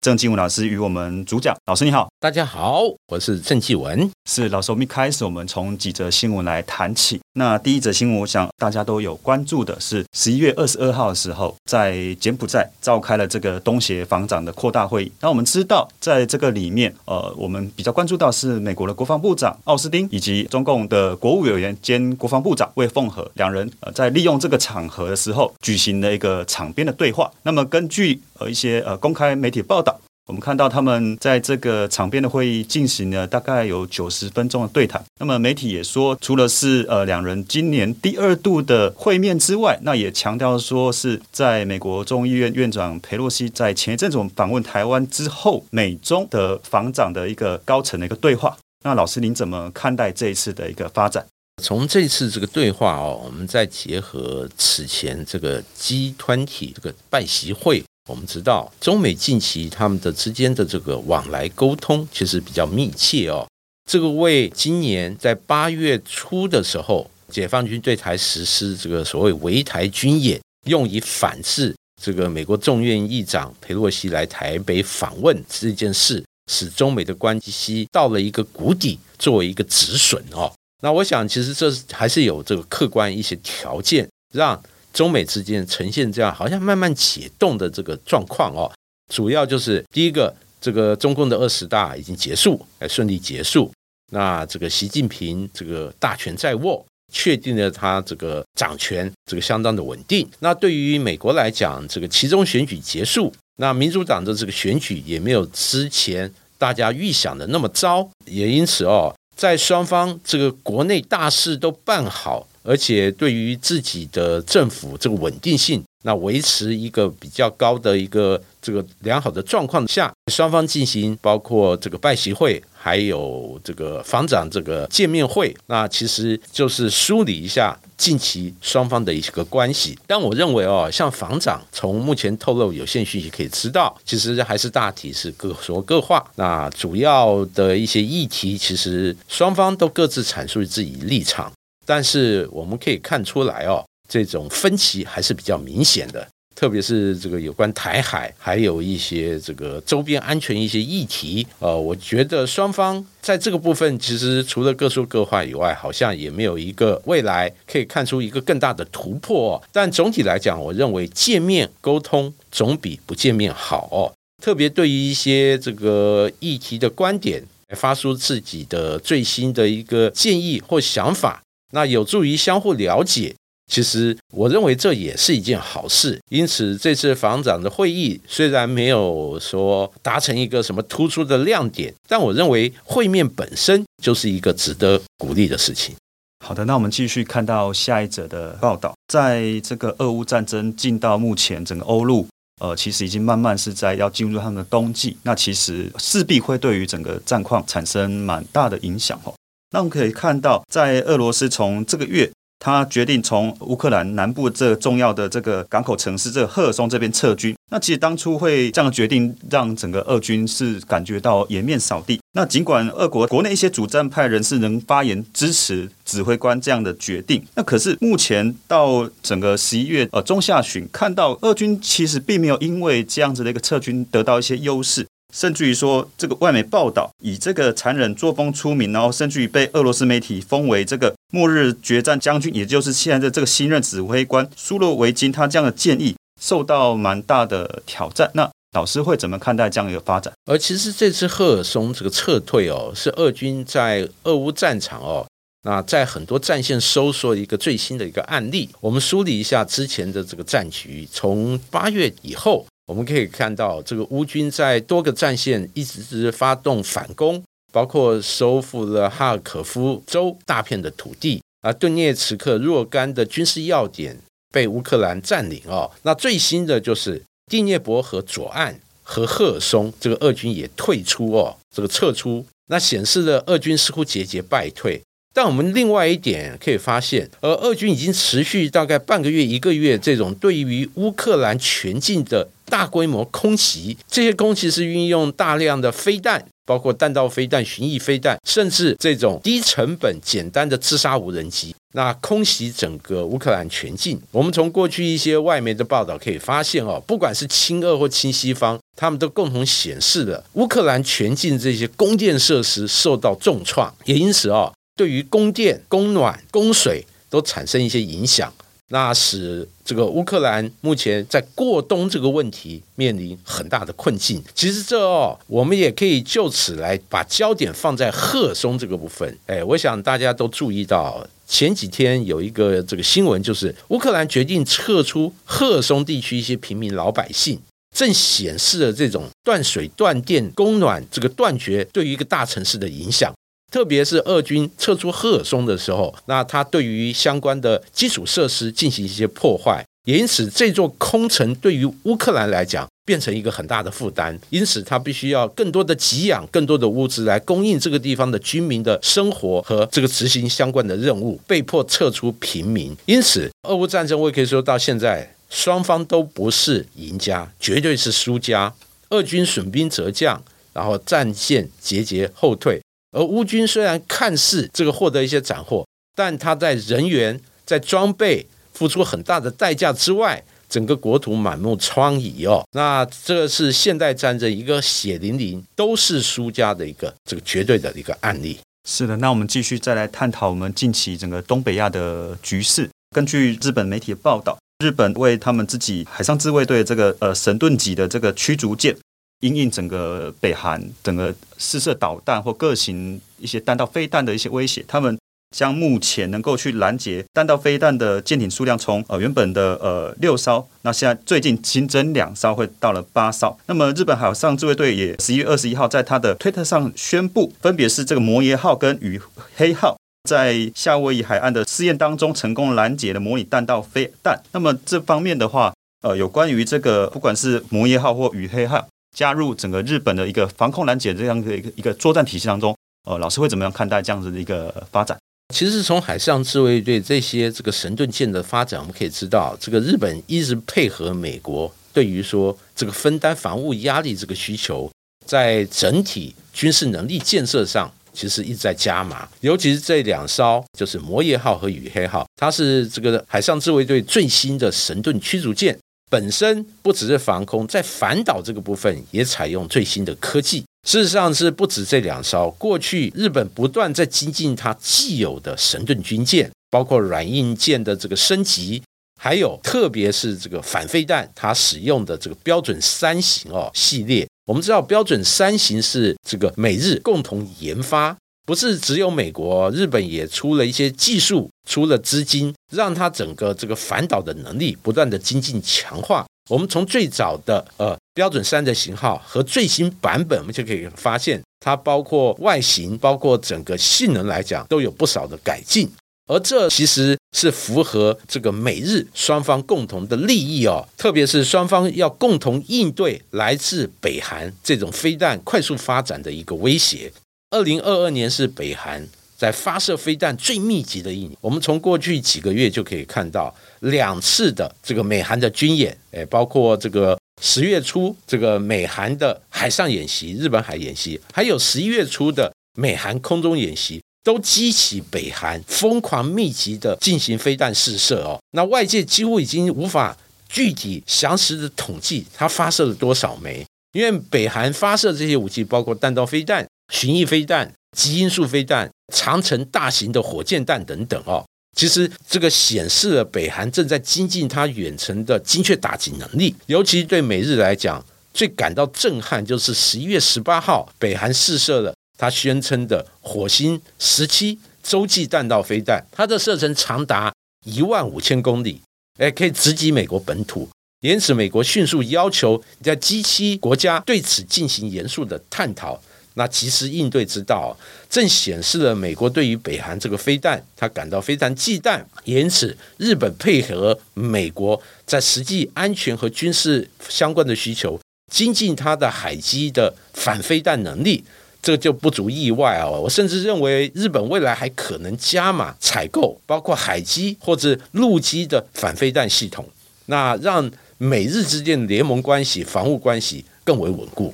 郑继文老师与我们主讲。老师你好，大家好，我是郑继文。是老师，我们一开始我们从几则新闻来谈起。那第一则新闻，我想大家都有关注的是十一月二十二号的时候，在柬埔寨召开了这个东协防长的扩大会议。那我们知道，在这个里面，呃，我们比较关注到是美国的国防部长奥斯汀以及中共的国务委员兼国防部长魏凤和两人，呃，在利用这个场合的时候举行了一个场边的对话。那么根据呃一些呃公开媒体报道。我们看到他们在这个场边的会议进行了大概有九十分钟的对谈。那么媒体也说，除了是呃两人今年第二度的会面之外，那也强调说是在美国众议院院长佩洛西在前一阵子访问台湾之后，美中的防长的一个高层的一个对话。那老师您怎么看待这一次的一个发展？从这次这个对话哦，我们再结合此前这个 G 团体这个拜习会。我们知道，中美近期他们的之间的这个往来沟通其实比较密切哦。这个为今年在八月初的时候，解放军对台实施这个所谓围台军演，用以反制这个美国众院议长佩洛西来台北访问这件事，使中美的关系到了一个谷底，作为一个止损哦。那我想，其实这还是有这个客观一些条件让。中美之间呈现这样好像慢慢解冻的这个状况哦，主要就是第一个，这个中共的二十大已经结束，哎，顺利结束。那这个习近平这个大权在握，确定了他这个掌权，这个相当的稳定。那对于美国来讲，这个其中选举结束，那民主党的这个选举也没有之前大家预想的那么糟，也因此哦，在双方这个国内大事都办好。而且对于自己的政府这个稳定性，那维持一个比较高的一个这个良好的状况下，双方进行包括这个拜习会，还有这个防长这个见面会，那其实就是梳理一下近期双方的一个关系。但我认为哦，像防长从目前透露有限讯息可以知道，其实还是大体是各说各话。那主要的一些议题，其实双方都各自阐述自己立场。但是我们可以看出来哦，这种分歧还是比较明显的，特别是这个有关台海，还有一些这个周边安全一些议题。呃，我觉得双方在这个部分其实除了各说各话以外，好像也没有一个未来可以看出一个更大的突破。但总体来讲，我认为见面沟通总比不见面好哦。特别对于一些这个议题的观点，发出自己的最新的一个建议或想法。那有助于相互了解，其实我认为这也是一件好事。因此，这次防长的会议虽然没有说达成一个什么突出的亮点，但我认为会面本身就是一个值得鼓励的事情。好的，那我们继续看到下一则的报道，在这个俄乌战争进到目前整个欧陆，呃，其实已经慢慢是在要进入他们的冬季，那其实势必会对于整个战况产生蛮大的影响哦。那我们可以看到，在俄罗斯从这个月，他决定从乌克兰南部这重要的这个港口城市这个赫尔松这边撤军。那其实当初会这样的决定，让整个俄军是感觉到颜面扫地。那尽管俄国国内一些主战派人士能发言支持指挥官这样的决定，那可是目前到整个十一月呃中下旬，看到俄军其实并没有因为这样子的一个撤军得到一些优势。甚至于说，这个外媒报道以这个残忍作风出名，然后甚至于被俄罗斯媒体封为这个末日决战将军，也就是现在的这个新任指挥官苏洛维金，他这样的建议受到蛮大的挑战。那老师会怎么看待这样一个发展？而其实这次赫尔松这个撤退哦，是俄军在俄乌战场哦，那在很多战线收缩一个最新的一个案例。我们梳理一下之前的这个战局，从八月以后。我们可以看到，这个乌军在多个战线一直是发动反攻，包括收复了哈尔科夫州大片的土地，而顿涅茨克若干的军事要点被乌克兰占领哦。那最新的就是第聂伯河左岸和赫尔松，这个俄军也退出哦，这个撤出，那显示了俄军似乎节节败退。但我们另外一点可以发现，而俄军已经持续大概半个月、一个月，这种对于乌克兰全境的大规模空袭，这些空袭是运用大量的飞弹，包括弹道飞弹、巡弋飞弹，甚至这种低成本、简单的自杀无人机，那空袭整个乌克兰全境。我们从过去一些外媒的报道可以发现，哦，不管是亲俄或亲西方，他们都共同显示了乌克兰全境这些供电设施受到重创，也因此哦。对于供电、供暖、供水都产生一些影响，那使这个乌克兰目前在过冬这个问题面临很大的困境。其实这哦，我们也可以就此来把焦点放在赫松这个部分。哎，我想大家都注意到前几天有一个这个新闻，就是乌克兰决定撤出赫松地区一些平民老百姓，正显示了这种断水、断电、供暖这个断绝对于一个大城市的影响。特别是俄军撤出赫尔松的时候，那他对于相关的基础设施进行一些破坏，也因此这座空城对于乌克兰来讲变成一个很大的负担。因此，他必须要更多的给养、更多的物资来供应这个地方的居民的生活和这个执行相关的任务，被迫撤出平民。因此，俄乌战争我也可以说到现在，双方都不是赢家，绝对是输家。俄军损兵折将，然后战线节节后退。而乌军虽然看似这个获得一些斩获，但他在人员、在装备付出很大的代价之外，整个国土满目疮痍哦。那这是现代战争一个血淋淋都是输家的一个这个绝对的一个案例。是的，那我们继续再来探讨我们近期整个东北亚的局势。根据日本媒体的报道，日本为他们自己海上自卫队这个呃神盾级的这个驱逐舰。因应整个北韩整个试射导弹或各型一些弹道飞弹的一些威胁，他们将目前能够去拦截弹道飞弹的舰艇数量从呃原本的呃六艘，那现在最近新增两艘，会到了八艘。那么日本海上自卫队也十一月二十一号在他的推特上宣布，分别是这个摩耶号跟与黑号在夏威夷海岸的试验当中成功拦截了模拟弹道飞弹。那么这方面的话，呃，有关于这个不管是摩耶号或宇黑号。加入整个日本的一个防控拦截这样的一个一个作战体系当中，呃，老师会怎么样看待这样子的一个发展？其实从海上自卫队这些这个神盾舰的发展，我们可以知道，这个日本一直配合美国，对于说这个分担防务压力这个需求，在整体军事能力建设上，其实一直在加码。尤其是这两艘，就是摩耶号和雨黑号，它是这个海上自卫队最新的神盾驱逐舰。本身不只是防空，在反导这个部分也采用最新的科技。事实上是不止这两艘，过去日本不断在精进它既有的神盾军舰，包括软硬件的这个升级，还有特别是这个反飞弹，它使用的这个标准三型哦系列。我们知道标准三型是这个美日共同研发。不是只有美国，日本也出了一些技术，出了资金，让它整个这个反导的能力不断的精进强化。我们从最早的呃标准三的型号和最新版本，我们就可以发现，它包括外形，包括整个性能来讲，都有不少的改进。而这其实是符合这个美日双方共同的利益哦，特别是双方要共同应对来自北韩这种飞弹快速发展的一个威胁。二零二二年是北韩在发射飞弹最密集的一年。我们从过去几个月就可以看到两次的这个美韩的军演，哎，包括这个十月初这个美韩的海上演习、日本海演习，还有十一月初的美韩空中演习，都激起北韩疯狂密集的进行飞弹试射哦。那外界几乎已经无法具体详实的统计它发射了多少枚，因为北韩发射这些武器包括弹道飞弹。巡弋飞弹、基因素飞弹、长城大型的火箭弹等等哦，其实这个显示了北韩正在精进它远程的精确打击能力。尤其对美日来讲，最感到震撼就是十一月十八号，北韩试射了它宣称的火星十七洲际弹道飞弹，它的射程长达一万五千公里，哎，可以直击美国本土。因此，美国迅速要求在 G 七国家对此进行严肃的探讨。那及时应对之道，正显示了美国对于北韩这个飞弹，他感到非常忌惮。因此，日本配合美国在实际安全和军事相关的需求，精进它的海基的反飞弹能力。这就不足意外哦，我甚至认为日本未来还可能加码采购，包括海基或者陆基的反飞弹系统，那让美日之间的联盟关系、防务关系更为稳固。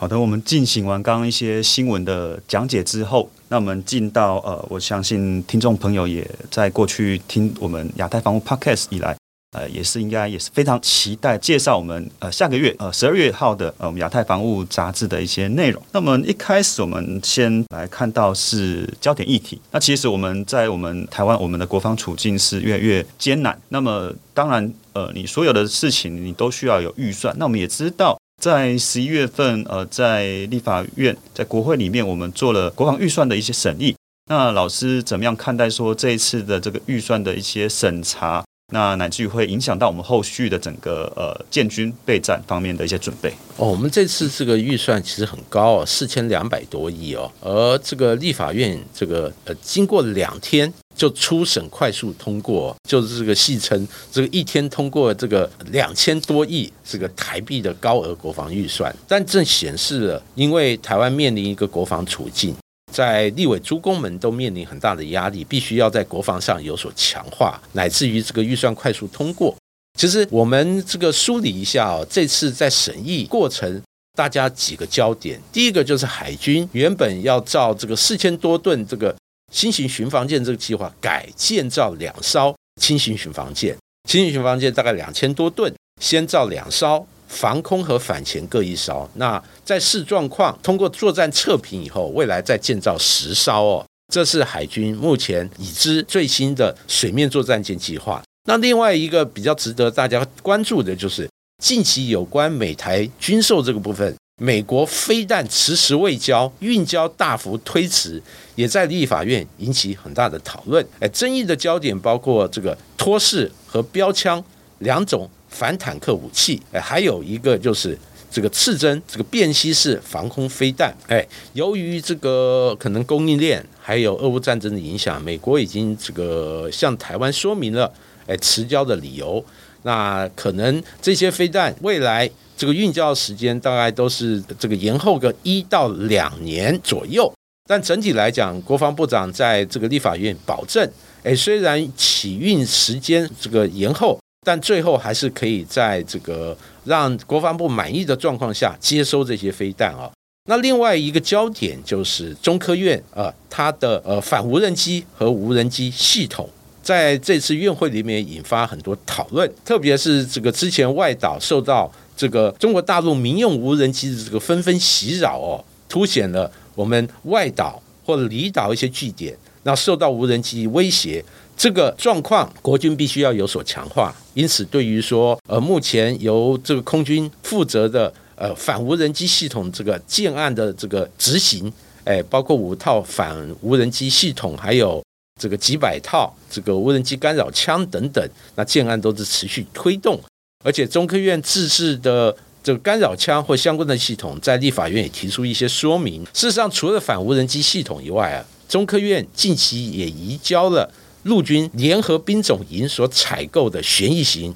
好的，我们进行完刚刚一些新闻的讲解之后，那我们进到呃，我相信听众朋友也在过去听我们亚太防务 Podcast 以来。呃，也是应该也是非常期待介绍我们呃下个月呃十二月号的呃我们亚太防务杂志的一些内容。那么一开始我们先来看到是焦点议题。那其实我们在我们台湾，我们的国防处境是越来越艰难。那么当然呃，你所有的事情你都需要有预算。那我们也知道，在十一月份呃，在立法院在国会里面，我们做了国防预算的一些审议。那老师怎么样看待说这一次的这个预算的一些审查？那乃至于会影响到我们后续的整个呃建军备战方面的一些准备哦。我们这次这个预算其实很高哦，四千两百多亿哦。而这个立法院这个呃，经过两天就初审快速通过，就是这个戏称这个一天通过这个两千多亿这个台币的高额国防预算，但正显示了因为台湾面临一个国防处境。在立委诸公们都面临很大的压力，必须要在国防上有所强化，乃至于这个预算快速通过。其实我们这个梳理一下哦，这次在审议过程，大家几个焦点，第一个就是海军原本要造这个四千多吨这个新型巡防舰这个计划，改建造两艘轻型巡防舰，轻型巡防舰大概两千多吨，先造两艘。防空和反潜各一艘，那在视状况通过作战测评以后，未来再建造十艘哦。这是海军目前已知最新的水面作战舰计划。那另外一个比较值得大家关注的就是近期有关美台军售这个部分，美国飞弹迟迟未交，运交大幅推迟，也在立法院引起很大的讨论。哎，争议的焦点包括这个托式和标枪两种。反坦克武器，哎，还有一个就是这个刺针，这个便携式防空飞弹，哎，由于这个可能供应链还有俄乌战争的影响，美国已经这个向台湾说明了，哎，迟交的理由。那可能这些飞弹未来这个运交时间大概都是这个延后个一到两年左右。但整体来讲，国防部长在这个立法院保证，哎，虽然起运时间这个延后。但最后还是可以在这个让国防部满意的状况下接收这些飞弹啊。那另外一个焦点就是中科院啊，它的呃反无人机和无人机系统在这次院会里面引发很多讨论，特别是这个之前外岛受到这个中国大陆民用无人机的这个纷纷袭扰哦，凸显了我们外岛或者离岛一些据点那受到无人机威胁。这个状况，国军必须要有所强化。因此，对于说，呃，目前由这个空军负责的呃反无人机系统这个建案的这个执行，哎，包括五套反无人机系统，还有这个几百套这个无人机干扰枪等等，那建案都是持续推动。而且，中科院自制的这个干扰枪或相关的系统，在立法院也提出一些说明。事实上，除了反无人机系统以外啊，中科院近期也移交了。陆军联合兵种营所采购的旋翼型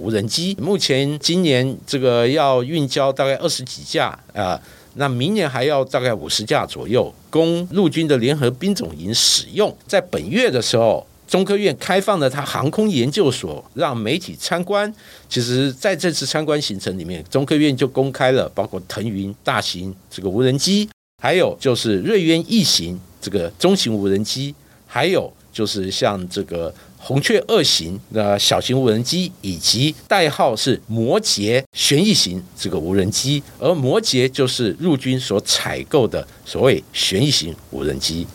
无人机，目前今年这个要运交大概二十几架啊，那明年还要大概五十架左右，供陆军的联合兵种营使用。在本月的时候，中科院开放了它航空研究所，让媒体参观。其实在这次参观行程里面，中科院就公开了包括腾云大型这个无人机，还有就是瑞渊异型这个中型无人机，还有。就是像这个红雀二型的小型无人机，以及代号是摩羯旋翼型这个无人机，而摩羯就是陆军所采购的所谓旋翼型无人机。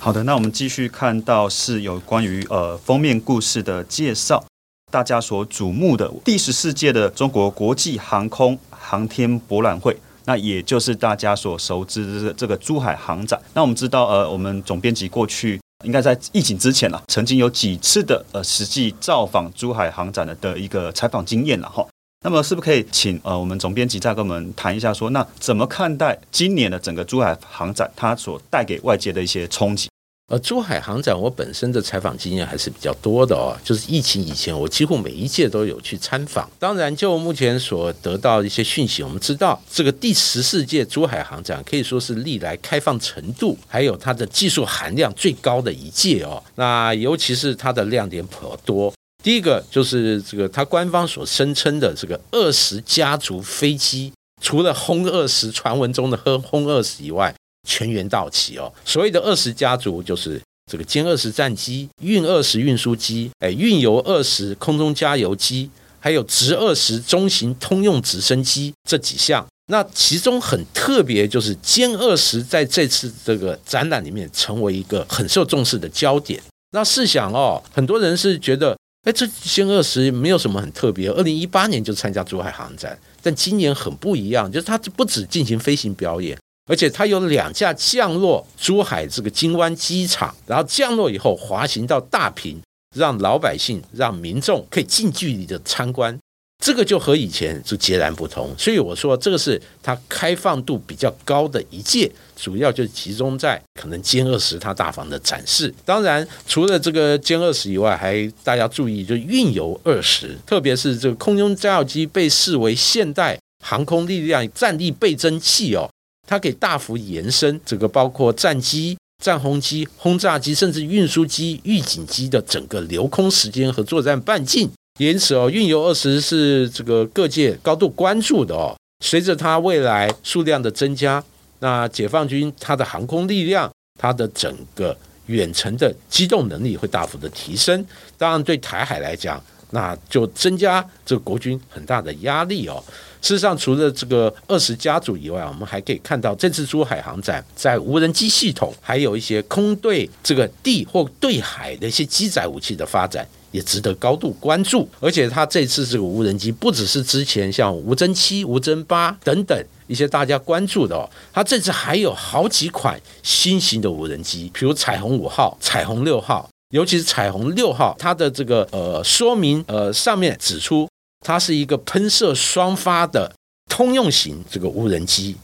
好的，那我们继续看到是有关于呃封面故事的介绍，大家所瞩目的第十四届的中国国际航空航天博览会，那也就是大家所熟知的这个珠海航展。那我们知道，呃，我们总编辑过去。应该在疫情之前了，曾经有几次的呃实际造访珠海航展的的一个采访经验了哈。那么是不是可以请呃我们总编辑再跟我们谈一下，说那怎么看待今年的整个珠海航展它所带给外界的一些冲击？呃，珠海航展我本身的采访经验还是比较多的哦，就是疫情以前，我几乎每一届都有去参访。当然，就目前所得到一些讯息，我们知道这个第十四届珠海航展可以说是历来开放程度还有它的技术含量最高的一届哦。那尤其是它的亮点颇多。第一个就是这个它官方所声称的这个二十家族飞机，除了轰二十传闻中的轰轰二十以外。全员到齐哦！所谓的二十家族，就是这个歼二十战机、运二十运输机、哎运油二十空中加油机，还有直二十中型通用直升机这几项。那其中很特别，就是歼二十在这次这个展览里面成为一个很受重视的焦点。那试想哦，很多人是觉得，哎，这歼二十没有什么很特别，二零一八年就参加珠海航展，但今年很不一样，就是它不止进行飞行表演。而且它有两架降落珠海这个金湾机场，然后降落以后滑行到大坪，让老百姓、让民众可以近距离的参观，这个就和以前就截然不同。所以我说，这个是它开放度比较高的一届，主要就集中在可能歼二十它大房的展示。当然，除了这个歼二十以外，还大家注意，就运油二十，特别是这个空中加油机被视为现代航空力量战力倍增器哦。它可以大幅延伸这个包括战机、战轰机、轰炸机，甚至运输机、预警机的整个留空时间和作战半径。因此哦，运油二十是这个各界高度关注的哦。随着它未来数量的增加，那解放军它的航空力量、它的整个远程的机动能力会大幅的提升。当然，对台海来讲，那就增加这国军很大的压力哦。事实上，除了这个二十家族以外，我们还可以看到这次珠海航展在无人机系统，还有一些空对这个地或对海的一些机载武器的发展，也值得高度关注。而且，它这次这个无人机不只是之前像无侦七、无侦八等等一些大家关注的哦，它这次还有好几款新型的无人机，比如彩虹五号、彩虹六号，尤其是彩虹六号，它的这个呃说明呃上面指出。它是一个喷射双发的通用型这个无人机，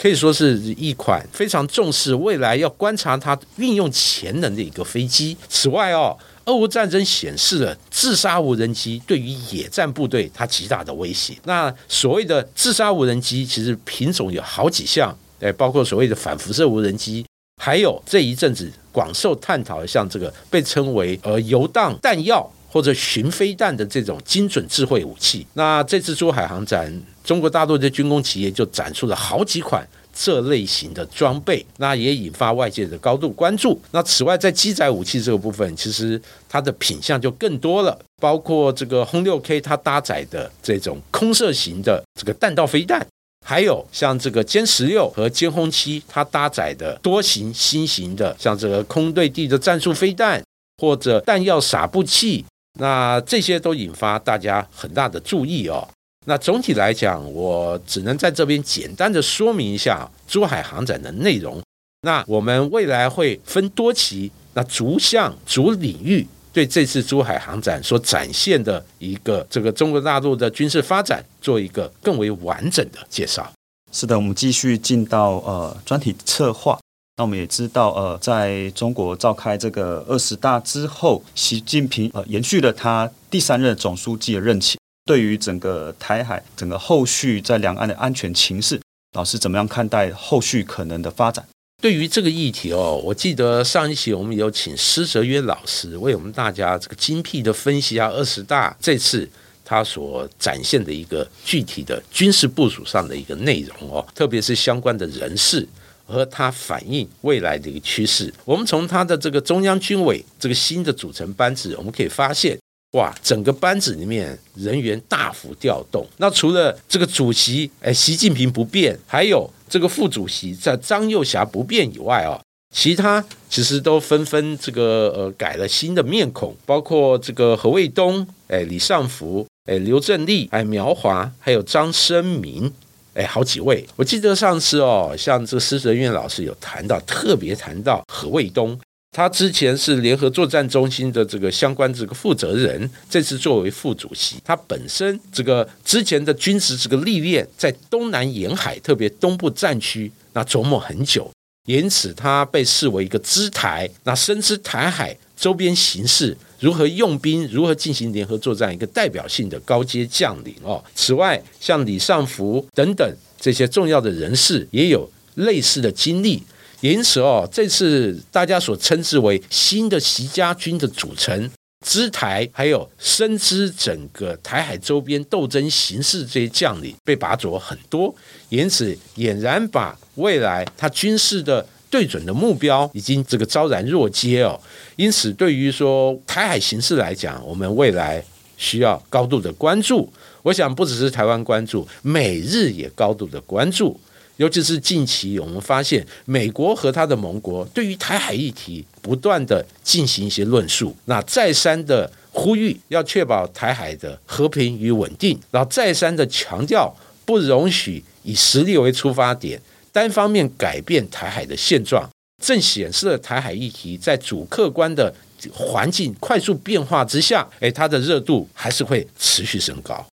可以说是一款非常重视未来要观察它运用潜能的一个飞机。此外哦，俄乌战争显示了自杀无人机对于野战部队它极大的威胁。那所谓的自杀无人机，其实品种有好几项，哎，包括所谓的反辐射无人机，还有这一阵子广受探讨的像这个被称为呃游荡弹药。或者巡飞弹的这种精准智慧武器，那这次珠海航展，中国大陆的军工企业就展出了好几款这类型的装备，那也引发外界的高度关注。那此外，在机载武器这个部分，其实它的品相就更多了，包括这个轰六 K 它搭载的这种空射型的这个弹道飞弹，还有像这个歼十六和歼轰七它搭载的多型新型的，像这个空对地的战术飞弹或者弹药撒布器。那这些都引发大家很大的注意哦。那总体来讲，我只能在这边简单的说明一下珠海航展的内容。那我们未来会分多期，那逐项逐领域对这次珠海航展所展现的一个这个中国大陆的军事发展做一个更为完整的介绍。是的，我们继续进到呃专题策划。那我们也知道，呃，在中国召开这个二十大之后，习近平呃延续了他第三任总书记的任期。对于整个台海、整个后续在两岸的安全情势，老师怎么样看待后续可能的发展？对于这个议题哦，我记得上一期我们有请施哲约老师为我们大家这个精辟的分析啊，二十大这次他所展现的一个具体的军事部署上的一个内容哦，特别是相关的人事。和它反映未来的一个趋势。我们从它的这个中央军委这个新的组成班子，我们可以发现，哇，整个班子里面人员大幅调动。那除了这个主席哎习近平不变，还有这个副主席在张又侠不变以外啊，其他其实都纷纷这个呃改了新的面孔，包括这个何卫东、哎李尚福、哎刘振立、哎苗华，还有张生明。哎，好几位，我记得上次哦，像这个施哲院老师有谈到，特别谈到何卫东，他之前是联合作战中心的这个相关这个负责人，这次作为副主席，他本身这个之前的军事这个历练，在东南沿海，特别东部战区，那琢磨很久，因此他被视为一个支台，那深知台海周边形势。如何用兵，如何进行联合作战，一个代表性的高阶将领哦。此外，像李尚福等等这些重要的人士，也有类似的经历。因此哦，这次大家所称之为新的习家军的组成，知台还有深知整个台海周边斗争形势这些将领被拔擢很多，因此俨然把未来他军事的。对准的目标已经这个昭然若揭哦，因此对于说台海形势来讲，我们未来需要高度的关注。我想不只是台湾关注，美日也高度的关注。尤其是近期，我们发现美国和他的盟国对于台海议题不断的进行一些论述，那再三的呼吁要确保台海的和平与稳定，然后再三的强调不容许以实力为出发点。单方面改变台海的现状，正显示了台海议题在主客观的环境快速变化之下，哎，它的热度还是会持续升高。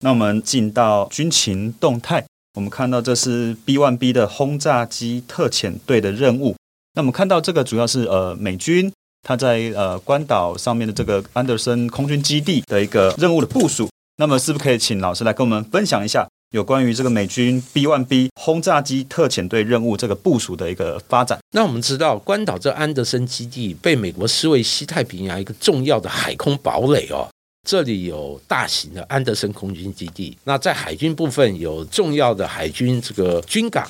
那我们进到军情动态，我们看到这是 B1B 的轰炸机特遣队的任务。那我们看到这个主要是呃美军他在呃关岛上面的这个安德森空军基地的一个任务的部署。那么是不是可以请老师来跟我们分享一下？有关于这个美军 B1B 轰炸机特遣队任务这个部署的一个发展。那我们知道，关岛这安德森基地被美国视为西太平洋一个重要的海空堡垒哦。这里有大型的安德森空军基地，那在海军部分有重要的海军这个军港，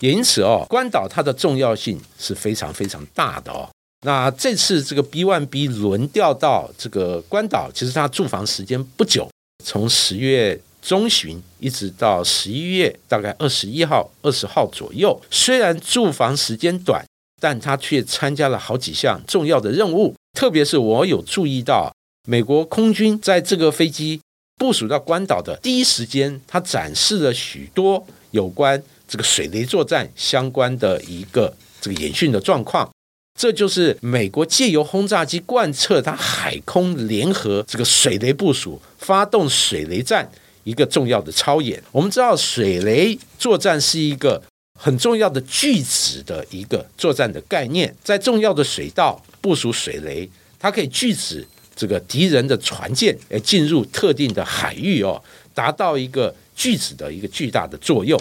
也因此哦，关岛它的重要性是非常非常大的哦。那这次这个 B1B 轮调到这个关岛，其实它驻防时间不久，从十月。中旬一直到十一月，大概二十一号、二十号左右。虽然驻防时间短，但他却参加了好几项重要的任务。特别是我有注意到，美国空军在这个飞机部署到关岛的第一时间，他展示了许多有关这个水雷作战相关的一个这个演训的状况。这就是美国借由轰炸机贯彻它海空联合这个水雷部署，发动水雷战。一个重要的超演，我们知道水雷作战是一个很重要的拒止的一个作战的概念，在重要的水道部署水雷，它可以拒止这个敌人的船舰呃进入特定的海域哦，达到一个拒止的一个巨大的作用。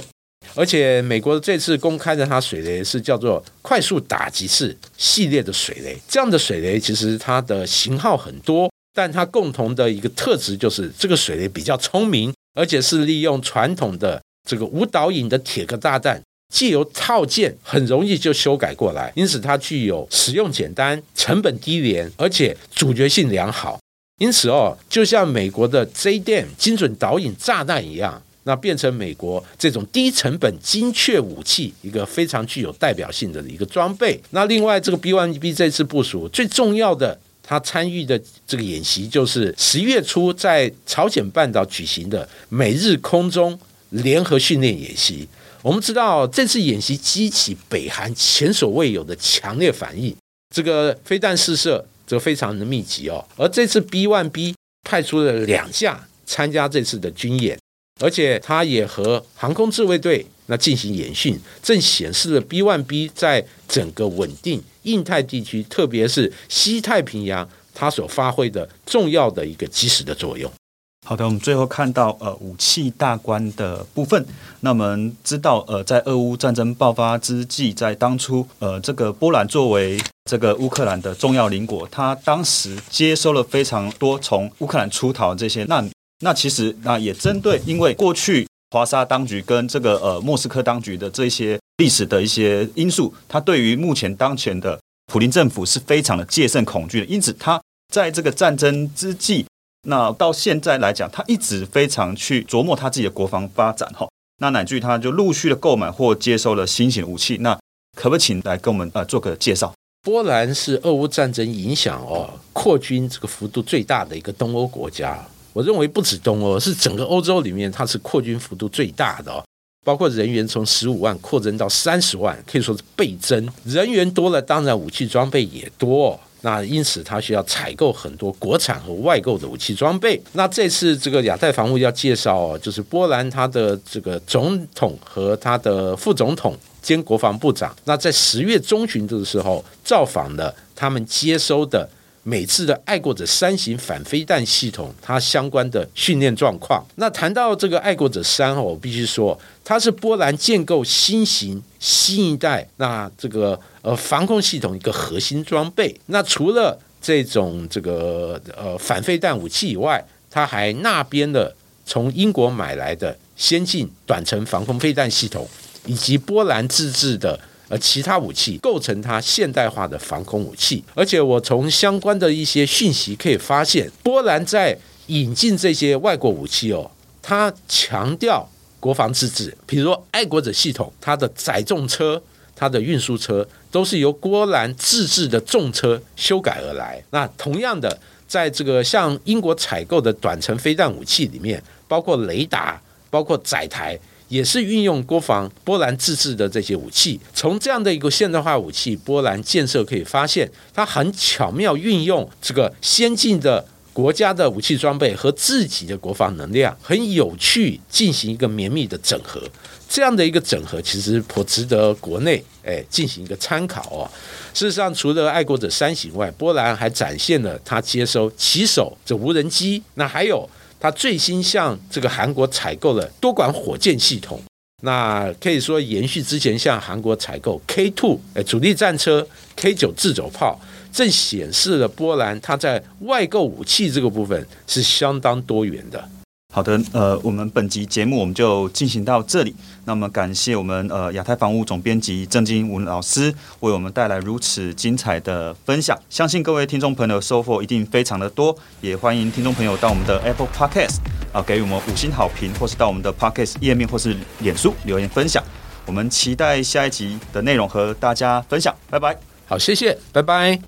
而且美国这次公开的它水雷是叫做快速打击式系列的水雷，这样的水雷其实它的型号很多。但它共同的一个特质就是，这个水雷比较聪明，而且是利用传统的这个无导引的铁壳炸弹，借由套件很容易就修改过来，因此它具有使用简单、成本低廉，而且主角性良好。因此哦，就像美国的 JDM 精准导引炸弹一样，那变成美国这种低成本精确武器一个非常具有代表性的一个装备。那另外，这个 B1B 这次部署最重要的。他参与的这个演习就是十一月初在朝鲜半岛举行的美日空中联合训练演习。我们知道这次演习激起北韩前所未有的强烈反应，这个飞弹试射则非常的密集哦。而这次 B1B 派出了两架参加这次的军演，而且他也和航空自卫队那进行演训，正显示了 B1B 在整个稳定。印太地区，特别是西太平洋，它所发挥的重要的一个基石的作用。好的，我们最后看到呃武器大关的部分。那我们知道，呃，在俄乌战争爆发之际，在当初，呃，这个波兰作为这个乌克兰的重要邻国，他当时接收了非常多从乌克兰出逃这些难民。那其实那也针对，因为过去华沙当局跟这个呃莫斯科当局的这些。历史的一些因素，他对于目前当前的普林政府是非常的戒慎恐惧的，因此他在这个战争之际，那到现在来讲，他一直非常去琢磨他自己的国防发展哈。那乃至于他就陆续的购买或接收了新型武器，那可不可以请来跟我们呃做个介绍？波兰是俄乌战争影响哦扩军这个幅度最大的一个东欧国家，我认为不止东欧，是整个欧洲里面它是扩军幅度最大的哦。包括人员从十五万扩增到三十万，可以说是倍增。人员多了，当然武器装备也多。那因此它需要采购很多国产和外购的武器装备。那这次这个亚太防务要介绍，就是波兰它的这个总统和他的副总统兼国防部长，那在十月中旬的时候造访了他们接收的。每次的爱国者三型反飞弹系统，它相关的训练状况。那谈到这个爱国者三哦，我必须说，它是波兰建构新型新一代那这个呃防空系统一个核心装备。那除了这种这个呃反飞弹武器以外，它还那边的从英国买来的先进短程防空飞弹系统，以及波兰自制的。而其他武器构成它现代化的防空武器，而且我从相关的一些讯息可以发现，波兰在引进这些外国武器哦，它强调国防自治，比如说爱国者系统，它的载重车、它的运输车都是由波兰自制的重车修改而来。那同样的，在这个像英国采购的短程飞弹武器里面，包括雷达，包括载台。也是运用国防波兰自制的这些武器，从这样的一个现代化武器，波兰建设可以发现，它很巧妙运用这个先进的国家的武器装备和自己的国防能量，很有趣进行一个绵密的整合。这样的一个整合，其实颇值得国内哎进行一个参考哦。事实上，除了爱国者三型外，波兰还展现了它接收骑手这无人机，那还有。它最新向这个韩国采购了多管火箭系统，那可以说延续之前向韩国采购 K two 哎主力战车 K 九自走炮，正显示了波兰它在外购武器这个部分是相当多元的。好的，呃，我们本集节目我们就进行到这里。那么感谢我们呃亚太防务总编辑郑金文老师为我们带来如此精彩的分享，相信各位听众朋友收获一定非常的多。也欢迎听众朋友到我们的 Apple Podcast 啊，给予我们五星好评，或是到我们的 Podcast 页面或是脸书留言分享。我们期待下一集的内容和大家分享。拜拜。好，谢谢，拜拜。